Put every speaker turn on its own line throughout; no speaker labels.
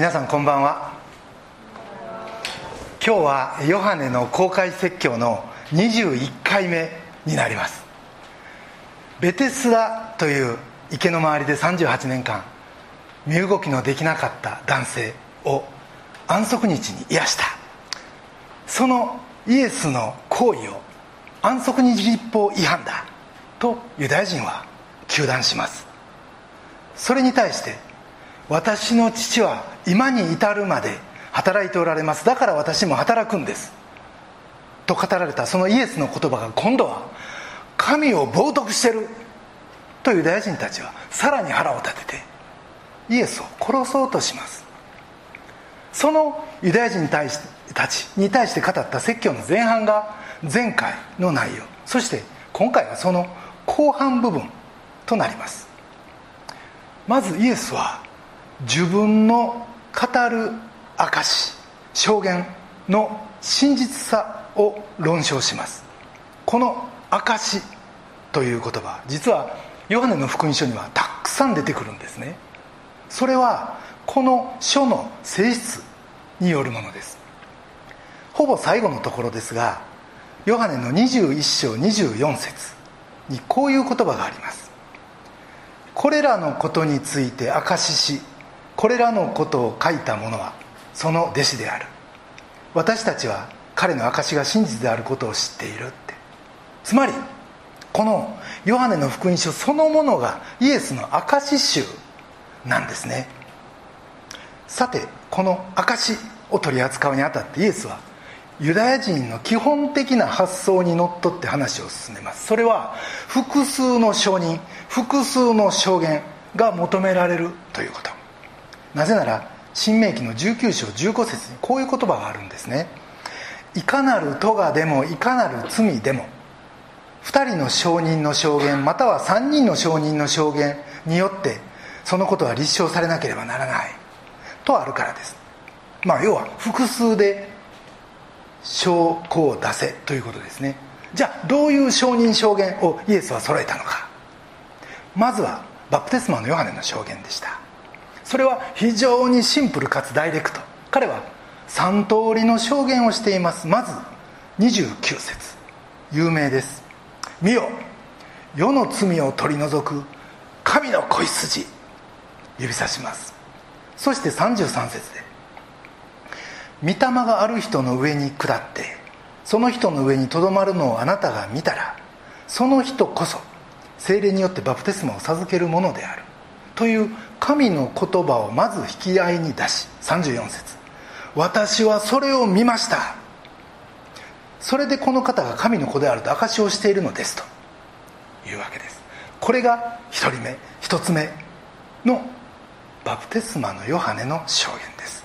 皆さんこんばんは。今日はヨハネの公開説教の21回目になります。ベテスダという池の周りで38年間身動きのできなかった男性を安息日に癒した。そのイエスの行為を安息日立法違反だとユダヤ人は糾弾します。それに対して私の父は今に至るまで働いておられます。だから私も働くんです。と語られたそのイエスの言葉が今度は神を冒涜してる。とユダヤ人たちはさらに腹を立ててイエスを殺そうとします。そのユダヤ人たちに対して語った説教の前半が前回の内容。そして今回はその後半部分となります。まずイエスは自分の語る証証言の真実さを論証します。この証という言葉実はヨハネの福音書にはたくさん出てくるんですね。それはこの書の性質によるものです。ほぼ最後のところですがヨハネの21章24節にこういう言葉があります。これらのことについて証ししこれらのことを書いた者はその弟子である。私たちは彼の証が真実であることを知っているって。つまりこのヨハネの福音書そのものがイエスの証集なんですね。さてこの証を取り扱うにあたってイエスはユダヤ人の基本的な発想にのっとって話を進めます。それは複数の証人複数の証言が求められるということ。なぜなら新明記の19章15節にこういう言葉があるんですね。いかなる咎でもいかなる罪でも2人の証人の証言または3人の証人の証言によってそのことは立証されなければならない。とあるからです。まあ要は複数で証拠を出せということですね。じゃあどういう証人証言をイエスは揃えたのか。まずはバプテスマのヨハネの証言でした。それは非常にシンプルかつダイレクト。彼は3通りの証言をしています。まず29節。有名です「見よ。世の罪を取り除く。神の子羊」指さします。そして33節で「御霊がある人の上に下ってその人の上にとどまるのをあなたが見たらその人こそ精霊によってバプテスマを授けるものである」という神の言葉をまず引き合いに出し34節。私はそれを見ました。それでこの方が神の子であると証しをしているのですと。いうわけです。これが1人目1つ目のバプテスマのヨハネの証言です。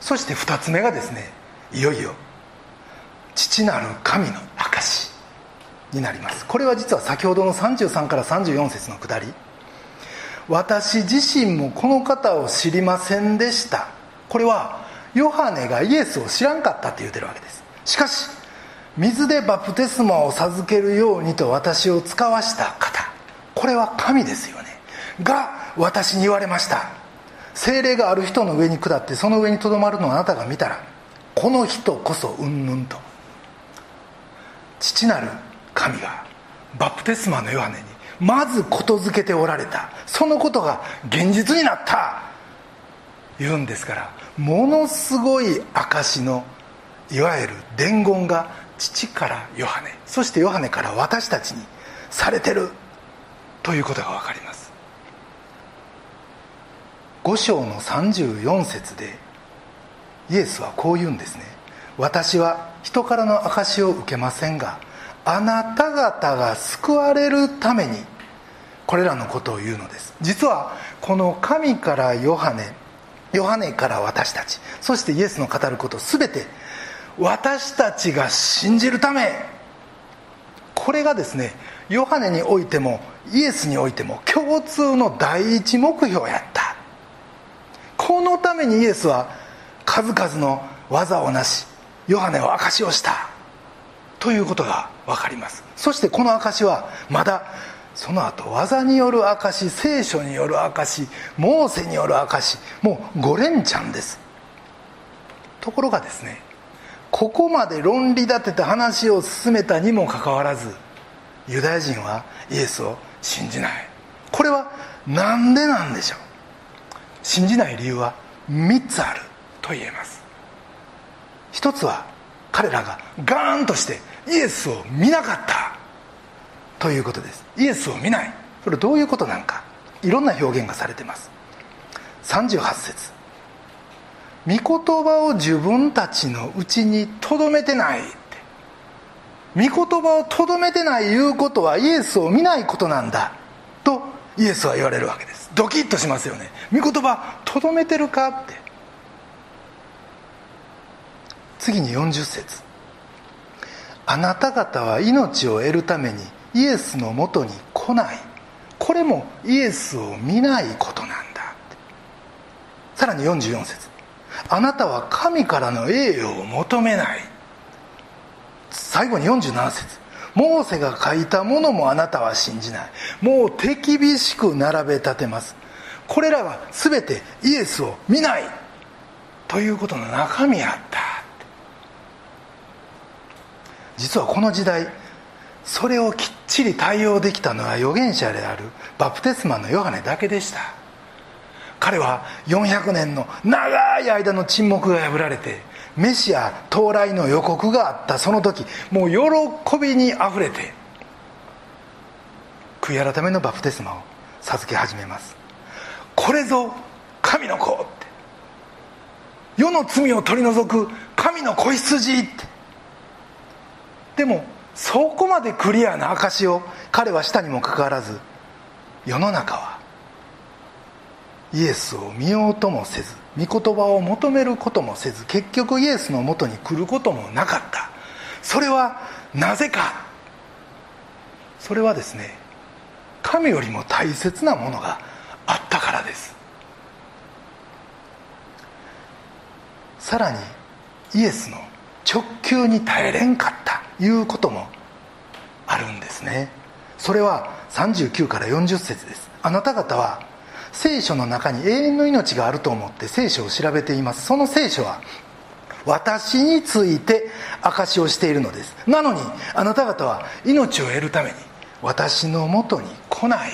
そして2つ目がですねいよいよ父なる神の証になります。これは実は先ほどの33から34節のくだり。私自身もこの方を知りませんでした。これはヨハネがイエスを知らんかったって言うてるわけです。しかし水でバプテスマを授けるようにと私を使わした方。これは神ですよね。が私に言われました。精霊がある人の上に下ってその上にとどまるのをあなたが見たらこの人こそうんぬんと。父なる神がバプテスマのヨハネにまずことづけておられた。そのことが現実になった。言うんですからものすごい証のいわゆる伝言が父からヨハネそしてヨハネから私たちにされてる。ということが分かります。5章の34節でイエスはこう言うんですね。私は人からの証を受けませんがあなた方が救われるためにこれらのことを言うのです。実はこの神からヨハネヨハネから私たちそしてイエスの語ること全て私たちが信じるためこれがですねヨハネにおいてもイエスにおいても共通の第一目標やった。このためにイエスは数々の技をなしヨハネを証しをした。ということが分かります。そしてこの証はまだその後技による証聖書による証モーセによる証もう5連チャンです。ところがですねここまで論理立てた話を進めたにもかかわらずユダヤ人はイエスを信じない。これは何でなんでしょう？信じない理由は3つあると言えます。一つは彼らがガーンとしてイエスを見なかったということです。イエスを見ない。それどういうことなのか。いろんな表現がされてます。38節。御言葉を自分たちのうちにとどめてないって。御言葉をとどめてないいうことはイエスを見ないことなんだ。とイエスは言われるわけです。ドキッとしますよね。御言葉とどめてるかって。次に40節。あなた方は命を得るためにイエスのもとに来ない。これもイエスを見ないことなんだ。さらに44節。あなたは神からの栄誉を求めない。最後に47節。モーセが書いたものもあなたは信じない。もう手厳しく並べ立てます。これらは全てイエスを見ない。ということの中身やった。実はこの時代それをきっちり対応できたのは預言者であるバプテスマのヨハネだけでした。彼は400年の長い間の沈黙が破られてメシア到来の予告があった。その時もう喜びにあふれて悔い改めのバプテスマを授け始めます。これぞ神の子って。世の罪を取り除く神の子羊って。でもそこまでクリアな証を彼はしたにもかかわらず世の中はイエスを見ようともせず御言葉を求めることもせず結局イエスのもとに来ることもなかった。それはなぜかそれはですね神よりも大切なものがあったからです。さらにイエスの直球に耐えれんかったいうこともあるんですね。それは39から40節です。あなた方は聖書の中に永遠の命があると思って聖書を調べています。その聖書は私について証しをしているのです。なのにあなた方は命を得るために私のもとに来ない。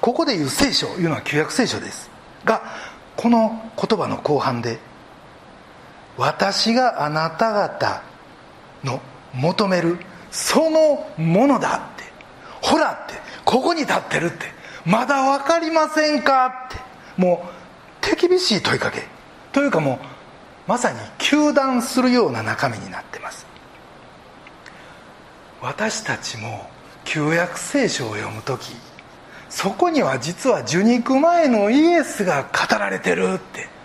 ここで言う聖書いうのは旧約聖書です。がこの言葉の後半で私があなた方の求めるそのものだって。ほらってここに立ってるって。まだ分かりませんかって。もう手厳しい問いかけ。というかもうまさに糾弾するような中身になってます。私たちも旧約聖書を読む時そこには実は受肉前のイエスが語られてるって。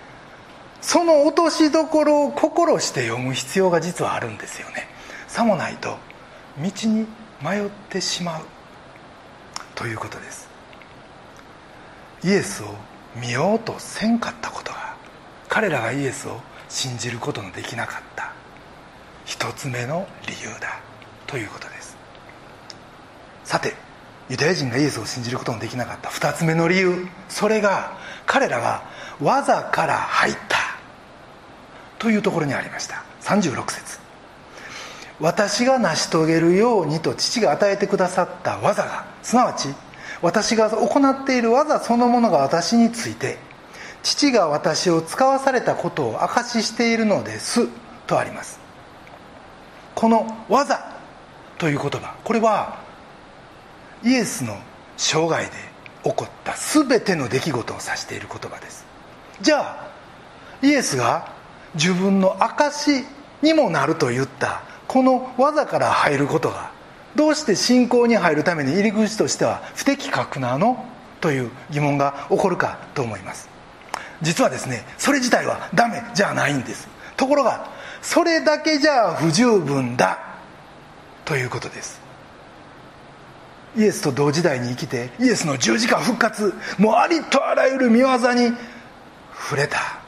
その落としどころを心して読む必要が実はあるんですよね。さもないと道に迷ってしまうということです。イエスを見ようとせんかったことが彼らがイエスを信じることのできなかった。一つ目の理由だということです。さてユダヤ人がイエスを信じることのできなかった二つ目の理由。それが彼らが技から入った。というところにありました。36節。私が成し遂げるようにと父が与えてくださった技がすなわち私が行っている技そのものが私について父が私を使わされたことを証ししているのですとあります。この「技」という言葉これはイエスの生涯で起こった全ての出来事を指している言葉です。じゃあイエスが自分の証にもなると言った。この技から入ることがどうして信仰に入るために入り口としては不適格なの？という疑問が起こるかと思います。実はですねそれ自体はダメじゃないんです。ところがそれだけじゃ不十分だ。ということです。イエスと同時代に生きてイエスの十字架復活もうありとあらゆる見業に触れた。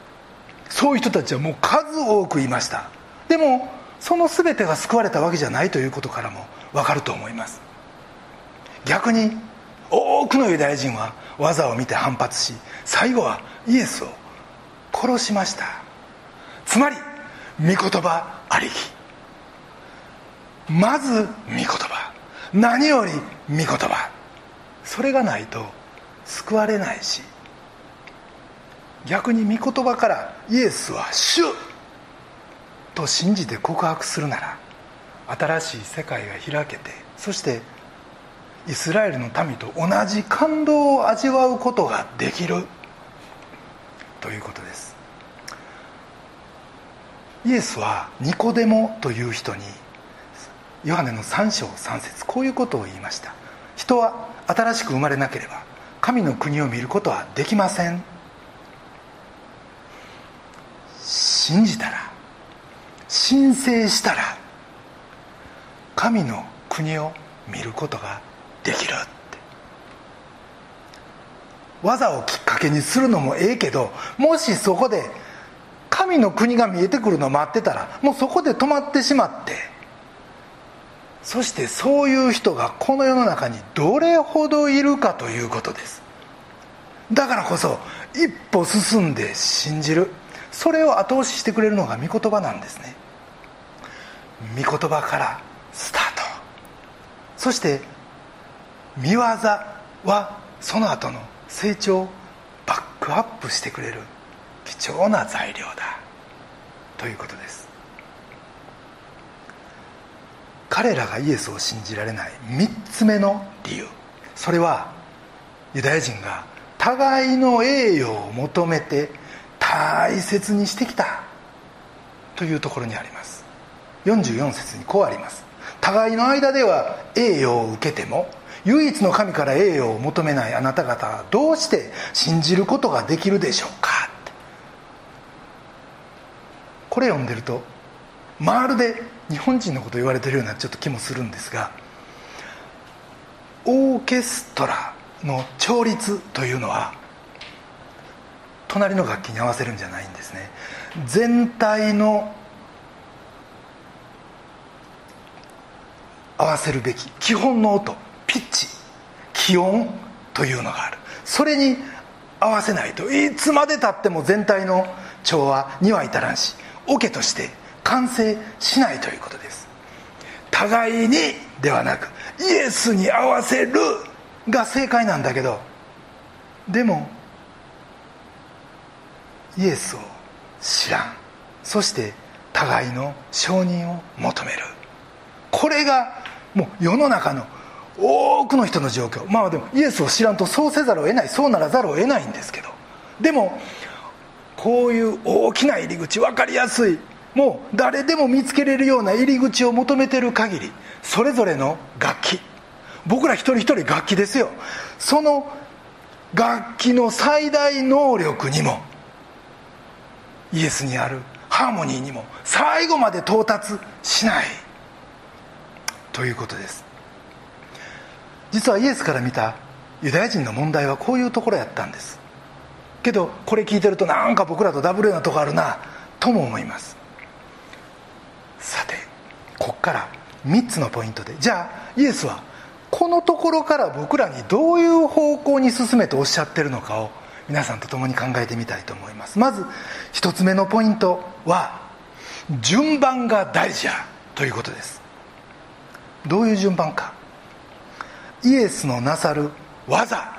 そういう人たちはもう数多くいました。でもその全てが救われたわけじゃないということからも分かると思います。逆に多くのユダヤ人は技を見て反発し最後はイエスを殺しました。つまり御言葉ありき。まず御言葉。何より御言葉。それがないと救われないし逆に御言葉からイエスは主と信じて告白するなら新しい世界が開けてそしてイスラエルの民と同じ感動を味わうことができる。ということです。イエスはニコデモという人にヨハネの3章3節こういうことを言いました。人は新しく生まれなければ神の国を見ることはできません。信じたら申請したら神の国を見ることができるって。技をきっかけにするのもええけどもしそこで神の国が見えてくるのを待ってたらもうそこで止まってしまってそしてそういう人がこの世の中にどれほどいるかということです。だからこそ一歩進んで信じる。それを後押ししてくれるのが御言葉なんですね。御言葉からスタート。そして見業はその後の成長をバックアップしてくれる貴重な材料だ。ということです。彼らがイエスを信じられない3つ目の理由。それはユダヤ人が互いの栄誉を求めて大切にしてきた。というところにあります。44節にこうあります。互いの間では栄誉を受けても唯一の神から栄誉を求めないあなた方はどうして信じることができるでしょうか。ってこれ読んでるとまるで日本人のこと言われてるようなちょっと気もするんですがオーケストラの調律というのは隣の楽器に合わせるんじゃないんですね。全体の合わせるべき基本の音ピッチ気温というのがある。それに合わせないといつまでたっても全体の調和には至らんしオケとして完成しないということです。互いにではなくイエスに合わせるが正解なんだけどでもイエスを知らん。そして互いの承認を求める。これがもう世の中の多くの人の状況。まあでもイエスを知らんとそうせざるを得ない。そうならざるを得ないんですけど。でもこういう大きな入り口分かりやすい。もう誰でも見つけれるような入り口を求めてる限りそれぞれの楽器。僕ら一人一人楽器ですよ。その楽器の最大能力にもイエスにあるハーモニーにも最後まで到達しないということです。実はイエスから見たユダヤ人の問題はこういうところやったんです。けどこれ聞いてるとなんか僕らとダブルなとこあるなとも思います。さてこっから3つのポイントでじゃあイエスはこのところから僕らにどういう方向に進めとおっしゃってるのかを皆さんと共に考えてみたいと思います。まず1つ目のポイントは順番が大事やということです。どういう順番か。イエスのなさる技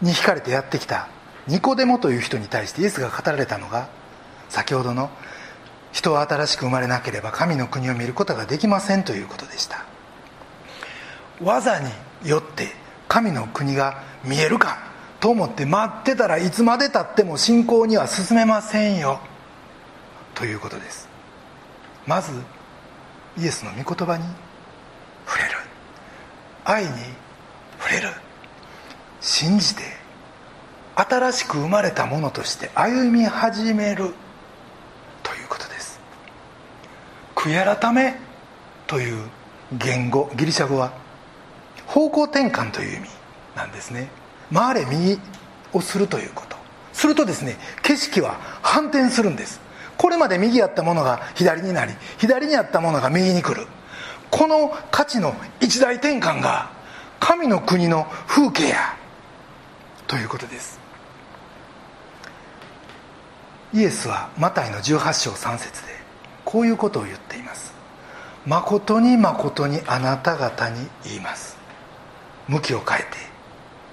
に惹かれてやってきたニコデモという人に対してイエスが語られたのが先ほどの人は新しく生まれなければ神の国を見ることができませんということでした。技によって神の国が見えるか。と思って待ってたらいつまでたっても信仰には進めませんよ。ということです。まずイエスの御言葉に触れる。愛に触れる。信じて新しく生まれたものとして歩み始める。ということです。悔い改めという言語ギリシャ語は方向転換という意味なんですね。回れ右をするということ。するとですね景色は反転するんです。これまで右やったものが左になり左にあったものが右に来る。この価値の一大転換が神の国の風景やということです。イエスはマタイの18章3節でこういうことを言っています。誠に誠にあなた方に言います。向きを変えて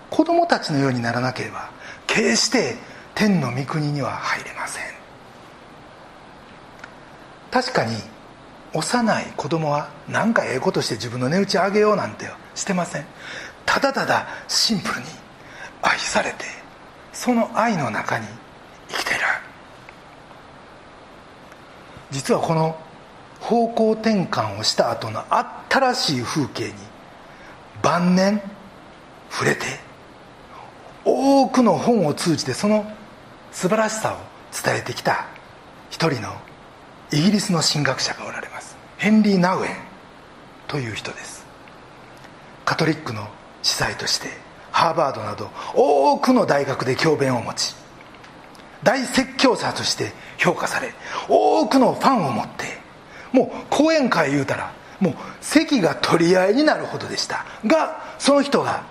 子供たちのようにならなければ決して天の御国には入れません。確かに幼い子供は何かええことして自分の値打ち上げようなんてしてません。ただただシンプルに愛されてその愛の中に生きている。実はこの方向転換をした後の新しい風景に晩年触れて多くの本を通じてその素晴らしさを伝えてきた一人のイギリスの神学者がおられます。ヘンリー・ナウエンという人です。カトリックの司祭としてハーバードなど多くの大学で教鞭を持ち大説教者として評価され多くのファンを持ってもう講演会言うたらもう席が取り合いになるほどでしたがその人が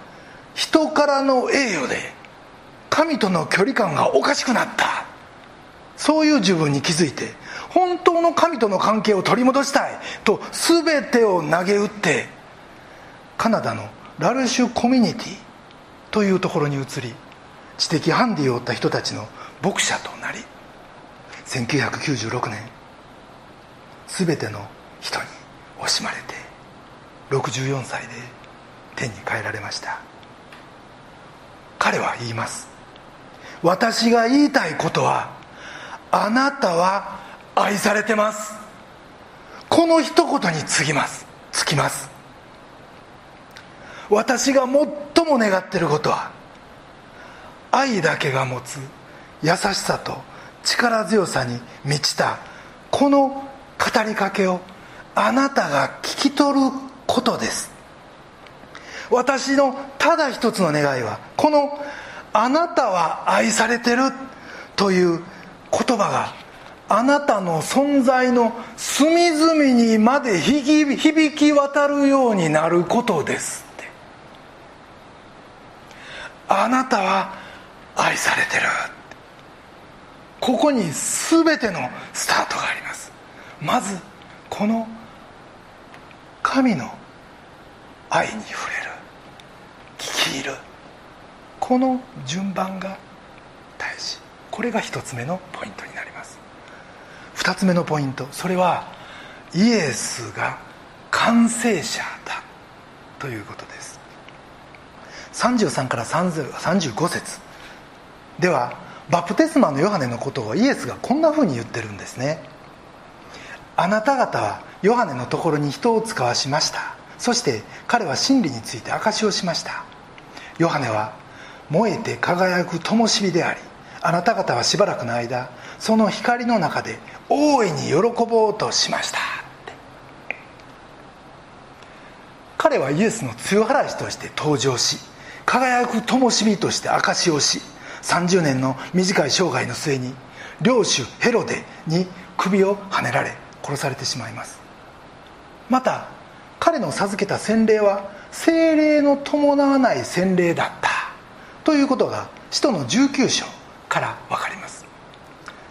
人からの栄誉で神との距離感がおかしくなった。そういう自分に気づいて本当の神との関係を取り戻したい。と全てを投げ打ってカナダのラルシュコミュニティというところに移り知的ハンディを負った人たちの牧者となり1996年全ての人に惜しまれて64歳で天に帰られました。彼は言います。私が言いたいことはあなたは愛されてます。この一言につきます。つきます。私が最も願っていることは愛だけが持つ優しさと力強さに満ちたこの語りかけをあなたが聞き取ることです。私のただ一つの願いはこの「あなたは愛されてる」という言葉があなたの存在の隅々にまで響き渡るようになることですって。あなたは愛されてるここに全てのスタートがあります。まずこの神の愛に触れる。聞きる。この順番が大事。これが一つ目のポイントになります。二つ目のポイント。それはイエスが完成者だということです。33から35節。ではバプテスマのヨハネのことをイエスがこんなふうに言ってるんですね。あなた方はヨハネのところに人を使わしました。そして彼は真理について証しをしました。ヨハネは燃えて輝く灯火でありあなた方はしばらくの間その光の中で大いに喜ぼうとしました。彼はイエスの強払いとして登場し輝く灯火として証しをし30年の短い生涯の末に領主ヘロデに首をはねられ殺されてしまいます。また彼の授けた洗礼は精霊の伴わない洗礼だった。ということが使徒の19章から分かります。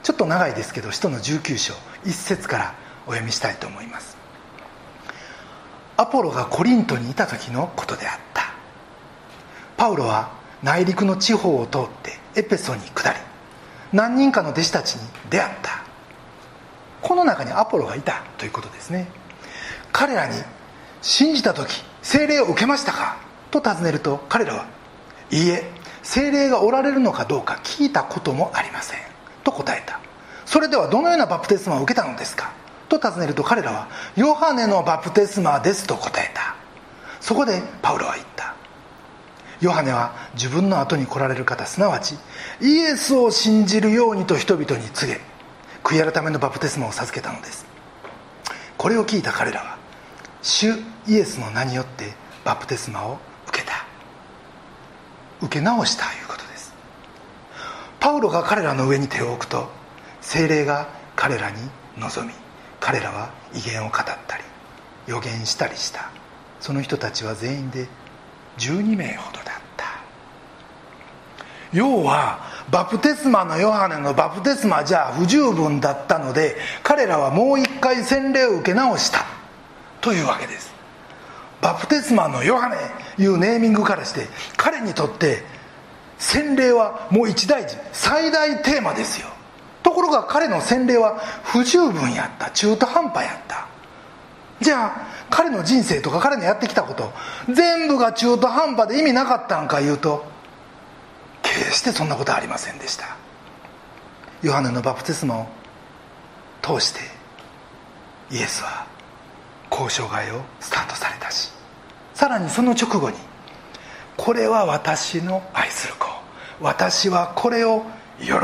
ちょっと長いですけど使徒の19章1節からお読みしたいと思います。アポロがコリントにいた時のことであった。パウロは内陸の地方を通ってエペソに下り何人かの弟子たちに出会った。この中にアポロがいたということですね。彼らに「信じた時精霊を受けましたか?」と尋ねると彼らは「いいえ精霊がおられるのかどうか聞いたこともありません」と答えた。それではどのようなバプテスマを受けたのですか？と尋ねると彼らは「ヨハネのバプテスマです」と答えた。そこでパウロは言った。ヨハネは自分の後に来られる方すなわちイエスを信じるようにと人々に告げ悔い改めのバプテスマを授けたのです。これを聞いた彼らは主イエスの名によってバプテスマを受けた。受け直したということです。パウロが彼らの上に手を置くと精霊が彼らに臨み彼らは威厳を語ったり予言したりした。その人たちは全員で12名ほどだった。要はバプテスマのヨハネのバプテスマじゃ不十分だったので彼らはもう一回洗礼を受け直した。というわけです。バプテスマのヨハネいうネーミングからして彼にとって洗礼はもう一大事最大テーマですよ。ところが彼の洗礼は不十分やった中途半端やった。じゃあ彼の人生とか彼のやってきたこと全部が中途半端で意味なかったんか言うと決してそんなことはありませんでした。ヨハネのバプテスマを通してイエスは交渉外をスタートされたしさらにその直後にこれは私の愛する子。私はこれを喜ぶ。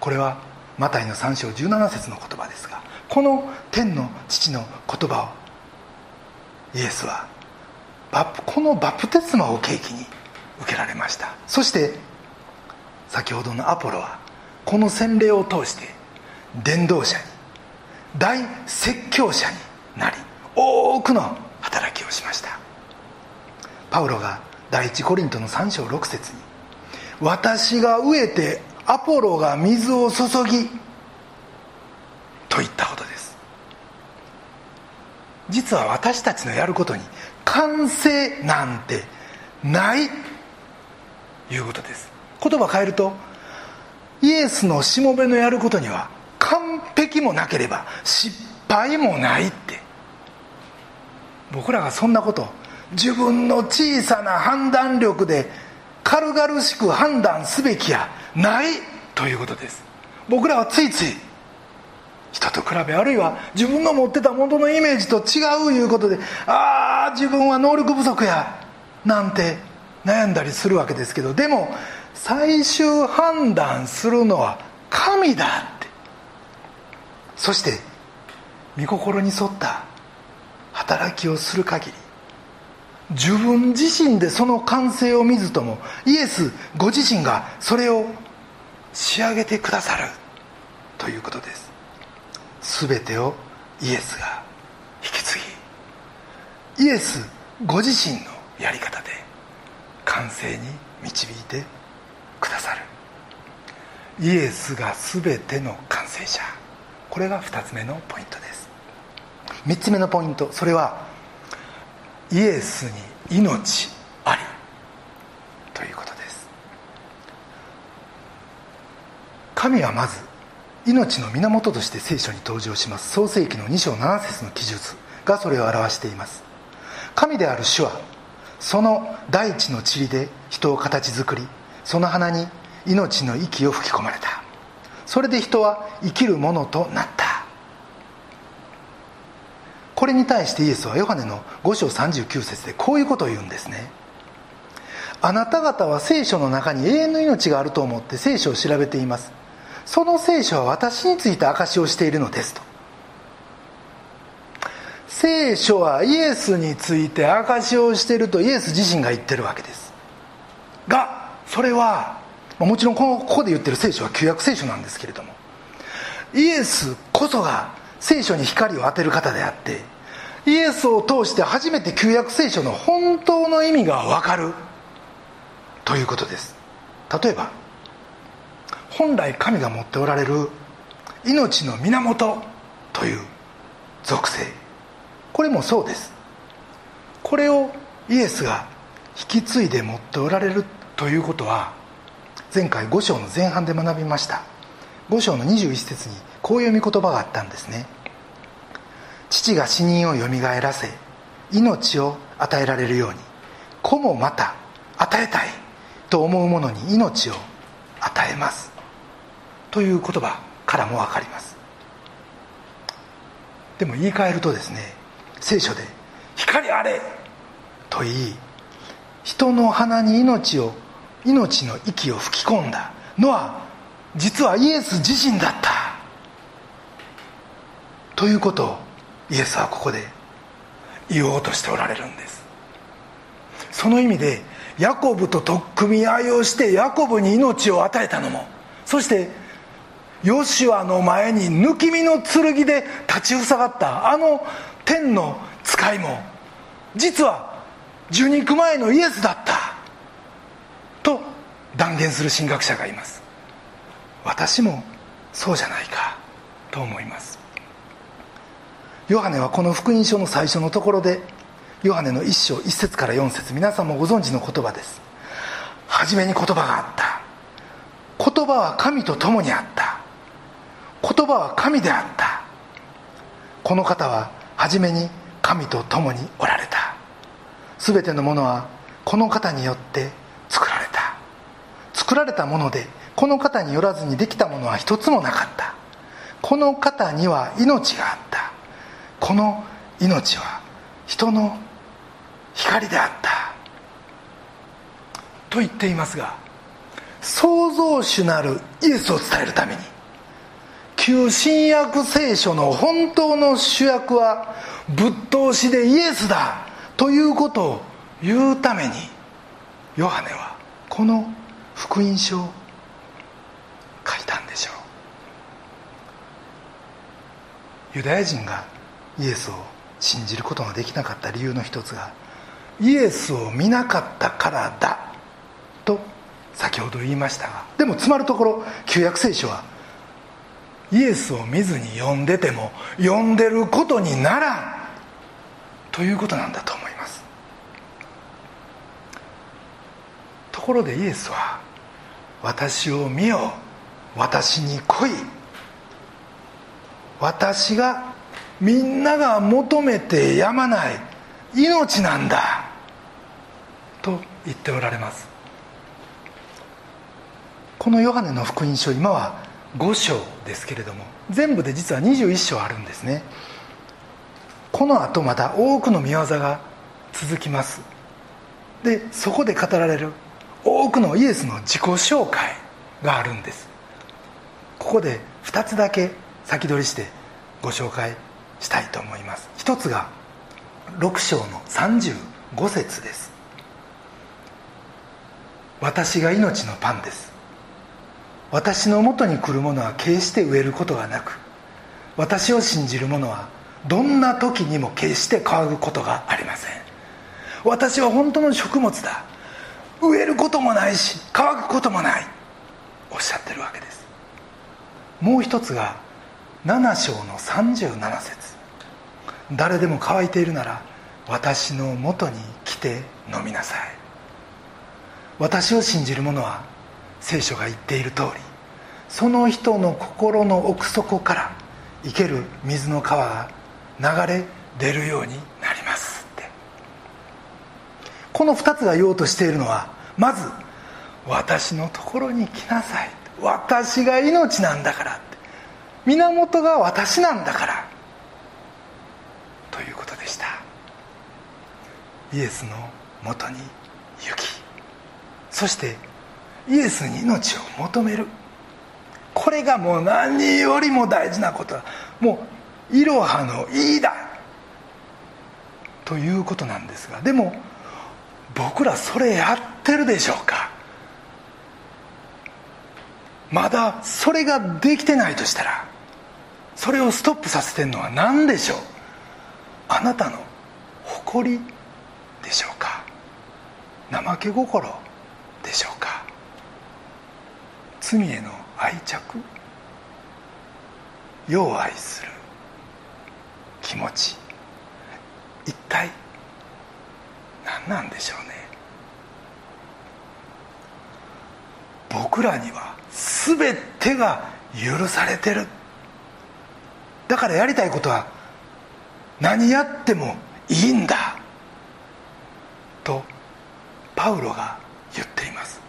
これはマタイの3章17節の言葉ですがこの天の父の言葉をイエスはこのバプテスマを契機に受けられました。そして先ほどのアポロはこの洗礼を通して伝道者に大説教者になり多くの働きをしました。パウロが第一コリントの3章6節に「私が飢えてアポロが水を注ぎ」と言ったほどです。実は私たちのやることに完成なんてないいうことです。言葉変えるとイエスのしもべのやることには完璧もなければ失敗もないって僕らがそんなこと自分の小さな判断力で軽々しく判断すべきやないということです。僕らはついつい人と比べあるいは自分の持ってた元のイメージと違ういうことでああ自分は能力不足やなんて悩んだりするわけですけどでも最終判断するのは神だって。そして御心に沿った働きをする限り自分自身でその完成を見ずともイエスご自身がそれを仕上げてくださるということです。全てをイエスが引き継ぎイエスご自身のやり方で完成に導いてくださる。イエスが全ての完成者。これが2つ目のポイントです。3つ目のポイント。それはイエスに命あり。ということです。神はまず命の源として聖書に登場します。創世紀の2章7節の記述がそれを表しています。神である主はその大地の塵で人を形作りその花に命の息を吹き込まれた。それで人は生きるものとなった。これに対してイエスはヨハネの5章39節でこういうことを言うんですね。あなた方は聖書の中に永遠の命があると思って聖書を調べています。その聖書は私について証しをしているのですと。聖書はイエスについて証しをしているとイエス自身が言ってるわけです。がそれはもちろんここで言ってる聖書は旧約聖書なんですけれどもイエスこそが聖書に光を当てる方であってイエスを通して初めて旧約聖書の本当の意味が分かる。ということです。例えば本来神が持っておられる命の源という属性。これもそうです。これをイエスが引き継いで持っておられるということは前回5章の前半で学びました。5章の21節にこういう御言葉があったんですね。父が死人をよみがえらせ命を与えられるように子もまた与えたいと思う者に命を与えます。という言葉からも分かります。でも言い換えるとですね聖書で「光あれ!」と言い人の鼻に命を命の息を吹き込んだのは実はイエス自身だった。ということをイエスはここで言おうとしておられるんです。その意味でヤコブと取っ組み合いをしてヤコブに命を与えたのもそしてヨシュアの前に抜き身の剣で立ちふさがったあの天の使いも実は受肉前のイエスだったと断言する神学者がいます。私もそうじゃないかと思います。ヨハネはこの福音書の最初のところでヨハネの一章一節から四節皆さんもご存知の言葉です。初めに言葉があった。言葉は神と共にあった。言葉は神であった。この方は初めに神と共におられた。全てのものはこの方によって作られた。作られたものでこの方によらずにできたものは一つもなかった。この方には命があった。この命は人の光であった。と言っていますが創造主なるイエスを伝えるために旧新約聖書の本当の主役はぶっ通しでイエスだということを言うためにヨハネはこの福音書を書いたんでしょう。ユダヤ人がイエスを信じることができなかった理由の一つがイエスを見なかったからだと先ほど言いましたが。でもつまるところ旧約聖書はイエスを見ずに読んでても読んでることにならんということなんだと思います。ところでイエスは「私を見よ私に来い」私がみんなが求めてやまない命なんだと言っておられます。このヨハネの福音書今は5章ですけれども全部で実は21章あるんですね。この後また多くの見業が続きます。でそこで語られる多くのイエスの自己紹介があるんです。ここで2つだけ先取りしてご紹介したいと思います。一つが6章の35節です。私が命のパンです。私のもとに来る者は決して飢えることがなく私を信じる者はどんな時にも決して乾くことがありません。私は本当の食物だ。植えることもないし乾くこともない。おっしゃってるわけです。もう一つが7章の37節。誰でも乾いているなら私のもとに来て飲みなさい。私を信じる者は聖書が言っている通りその人の心の奥底から生ける水の川が流れ出るようになります。ってこの2つが言おうとしているのはまず私のところに来なさい。私が命なんだから。源が私なんだから。ということでした。イエスのもとに行き。そしてイエスに命を求める。これがもう何よりも大事なこともういろはのいいだ。ということなんですが。でも僕らそれやってるでしょうか。まだそれができてないとしたらそれをストップさせてるのは何でしょう？あなたの誇りでしょうか？怠け心でしょうか？罪への愛着？世を愛する気持ち？一体何なんでしょうね？僕らには全てが許されてる。だからやりたいことは何やってもいいんだ。とパウロが言っています。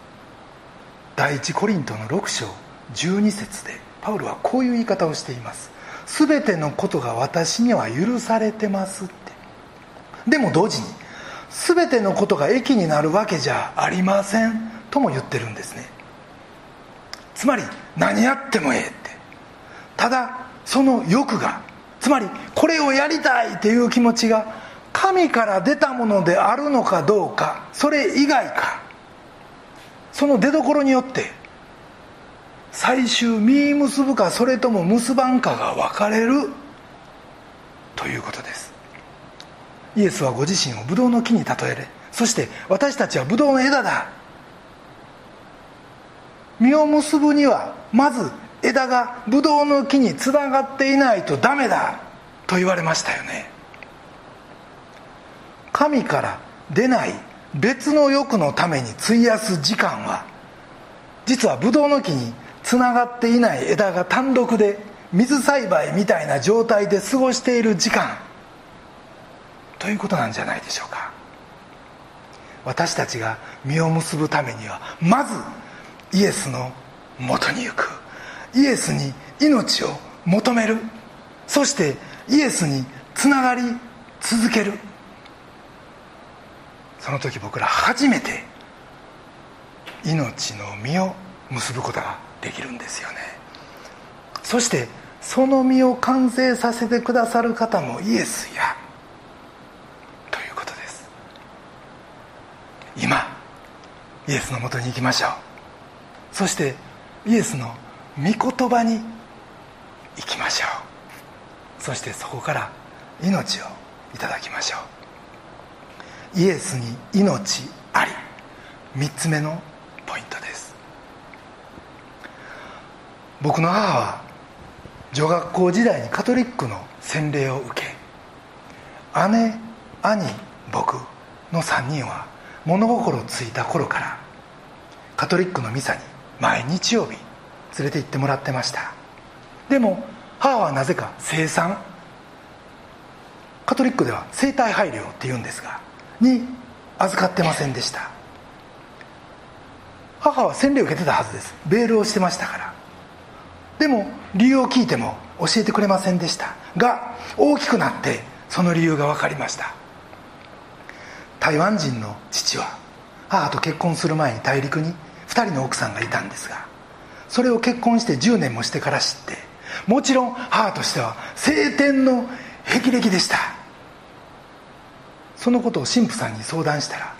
第一コリントの6章12節でパウロはこういう言い方をしています。全てのことが私には許されてますって。でも同時に全てのことが益になるわけじゃありません。とも言ってるんですね。つまり何やってもええって。ただその欲がつまりこれをやりたいっていう気持ちが神から出たものであるのかどうかそれ以外かその出どころによって最終実結ぶかそれとも結ばんかが分かれるということです。イエスはご自身をブドウの木に例えれそして私たちはブドウの枝だ。実を結ぶにはまず枝がブドウの木につながっていないとダメだと言われましたよね。神から出ない別の欲のために費やす時間は実はブドウの木につながっていない枝が単独で水栽培みたいな状態で過ごしている時間ということなんじゃないでしょうか。私たちが実を結ぶためにはまずイエスのもとに行く。イエスに命を求める。そしてイエスにつながり続ける。その時僕ら初めて命の実を結ぶことができるんですよね。そしてその実を完成させてくださる方もイエスや。ということです。今イエスのもとに行きましょう。そしてイエスの御言葉に行きましょう。そしてそこから命をいただきましょう。イエスに命あり。3つ目のポイントです。僕の母は女学校時代にカトリックの洗礼を受け姉兄僕の3人は物心ついた頃からカトリックのミサに毎日曜日連れて行ってもらってました。でも母はなぜか生産。カトリックでは生体配慮っていうんですがに預かってませんでした。母は洗礼を受けてたはずです。ベールをしてましたから。でも理由を聞いても教えてくれませんでした。が大きくなってその理由が分かりました。台湾人の父は母と結婚する前に大陸に2人の奥さんがいたんですがそれを結婚して10年もしてから知ってもちろん母としては晴天の霹靂でした。そのことを神父さんに相談したら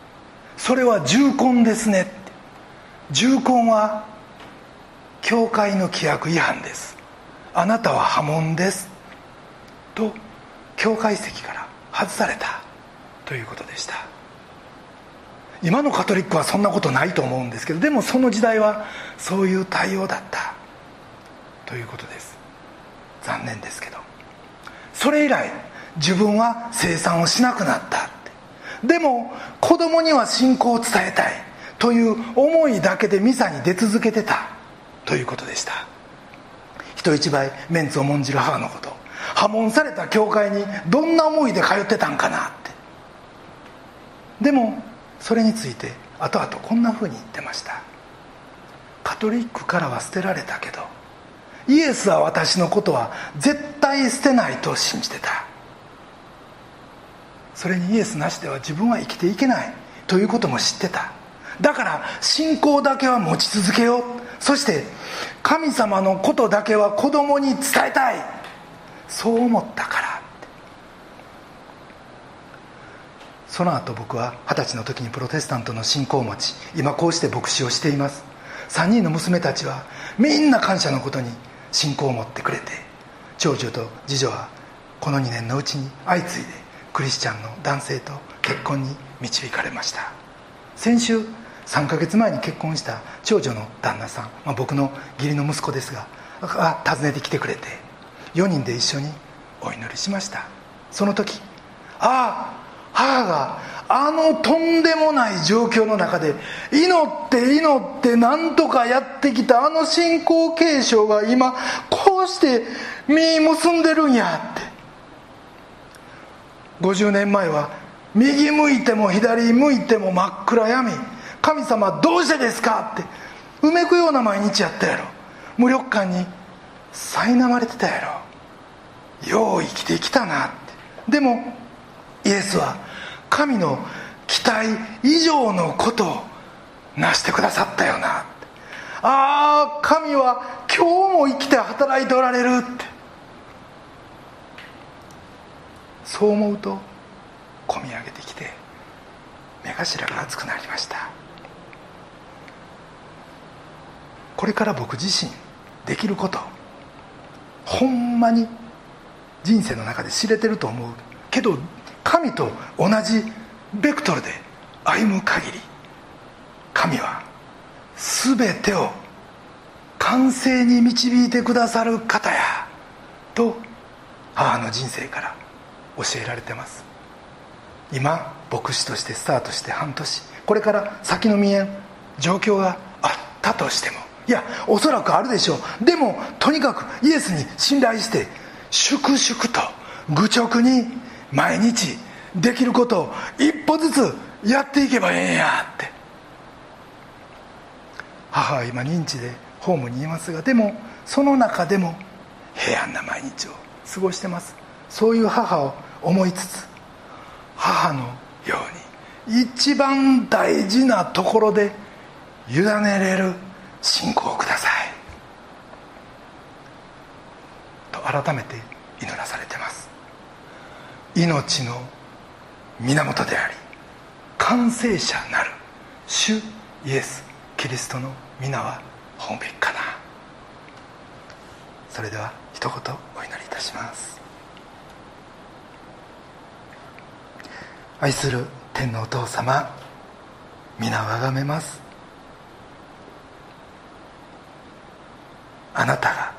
「それは重婚ですね」重婚は教会の規約違反です。あなたは破門です。と教会席から外されたということでした。今のカトリックはそんなことないと思うんですけどでもその時代はそういう対応だった。ということです。残念ですけど。それ以来自分は生産をしなくなった。っでも子供には信仰を伝えたい。という思いだけでミサに出続けてた。ということでした。人一倍メンツを重んじる母のこと。破門された教会にどんな思いで通ってたんかなって。でもそれについて後々こんなふうに言ってました。カトリックからは捨てられたけどイエスは私のことは絶対捨てないと信じてた。それにイエスなしでは自分は生きていけない。ということも知ってた。だから信仰だけは持ち続けよう。そして神様のことだけは子供に伝えたい。そう思ったから。その後僕は二十歳の時にプロテスタントの信仰を持ち今こうして牧師をしています。3人の娘たちはみんな感謝のことに信仰を持ってくれて長女と次女はこの2年のうちに相次いでクリスチャンの男性と結婚に導かれました。先週3ヶ月前に結婚した長女の旦那さん、まあ、僕の義理の息子ですが訪ねてきてくれて4人で一緒にお祈りしました。その時ああ母があのとんでもない状況の中で祈って祈って何とかやってきたあの信仰継承が今こうして実結んでるんやって。50年前は右向いても左向いても真っ暗闇。神様どうしてですか？って。うめくような毎日やったやろ。無力感に苛まれてたやろ。よう生きてきたなって。でもイエスは神の期待以上のことを成してくださったよな。ああ神は今日も生きて働いておられるって。そう思うと込み上げてきて目頭が熱くなりました。これから僕自身できることほんまに人生の中で知れてると思う。けど神と同じベクトルで歩む限り神は全てを完成に導いてくださる方やと母の人生から教えられてます。今牧師としてスタートして半年。これから先の見えん状況があったとしても。いやおそらくあるでしょう。でもとにかくイエスに信頼して粛々と愚直に毎日できることを一歩ずつやっていけばええんやって。母は今認知でホームにいますがでもその中でも平安な毎日を過ごしてます。そういう母を思いつつ母のように一番大事なところで委ねれる信仰をください。と改めて命の源であり完成者なる主イエス・キリストの皆は本べかな。それでは一言お祈りいたします。愛する天のお父様皆をあがめます。あなたが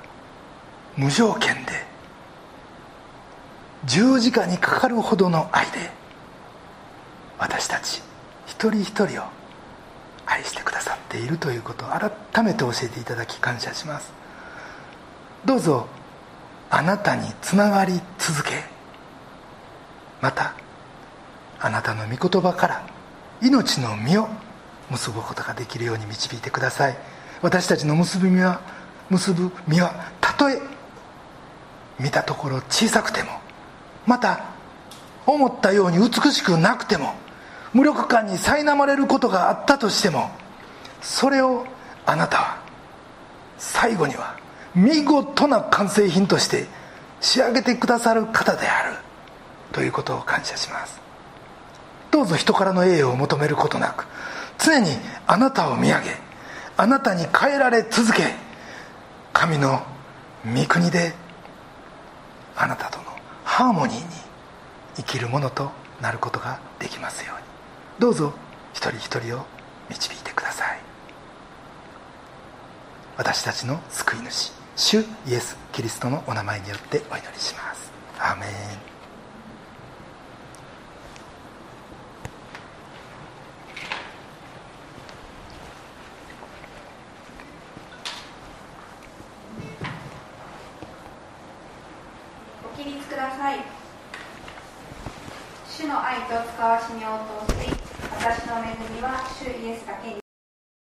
無条件で十字架にかかるほどの愛で私たち一人一人を愛してくださっているということを改めて教えていただき感謝します。どうぞあなたにつながり続けまたあなたの御言葉から命の実を結ぶことができるように導いてください。私たちの結ぶ実は結ぶ実はたとえ見たところ小さくてもまた思ったように美しくなくても無力感に苛まれることがあったとしてもそれをあなたは最後には見事な完成品として仕上げてくださる方であるということを感謝します。どうぞ人からの栄誉を求めることなく常にあなたを見上げあなたに変えられ続け神の御国であなたと。のハーモニーに生きるものとなることができますように。どうぞ一人一人を導いてください。私たちの救い主主イエス・キリストのお名前によってお祈りします。アーメン。
立ください。主の愛と使わしに応答し私の恵みは主イエスだけに。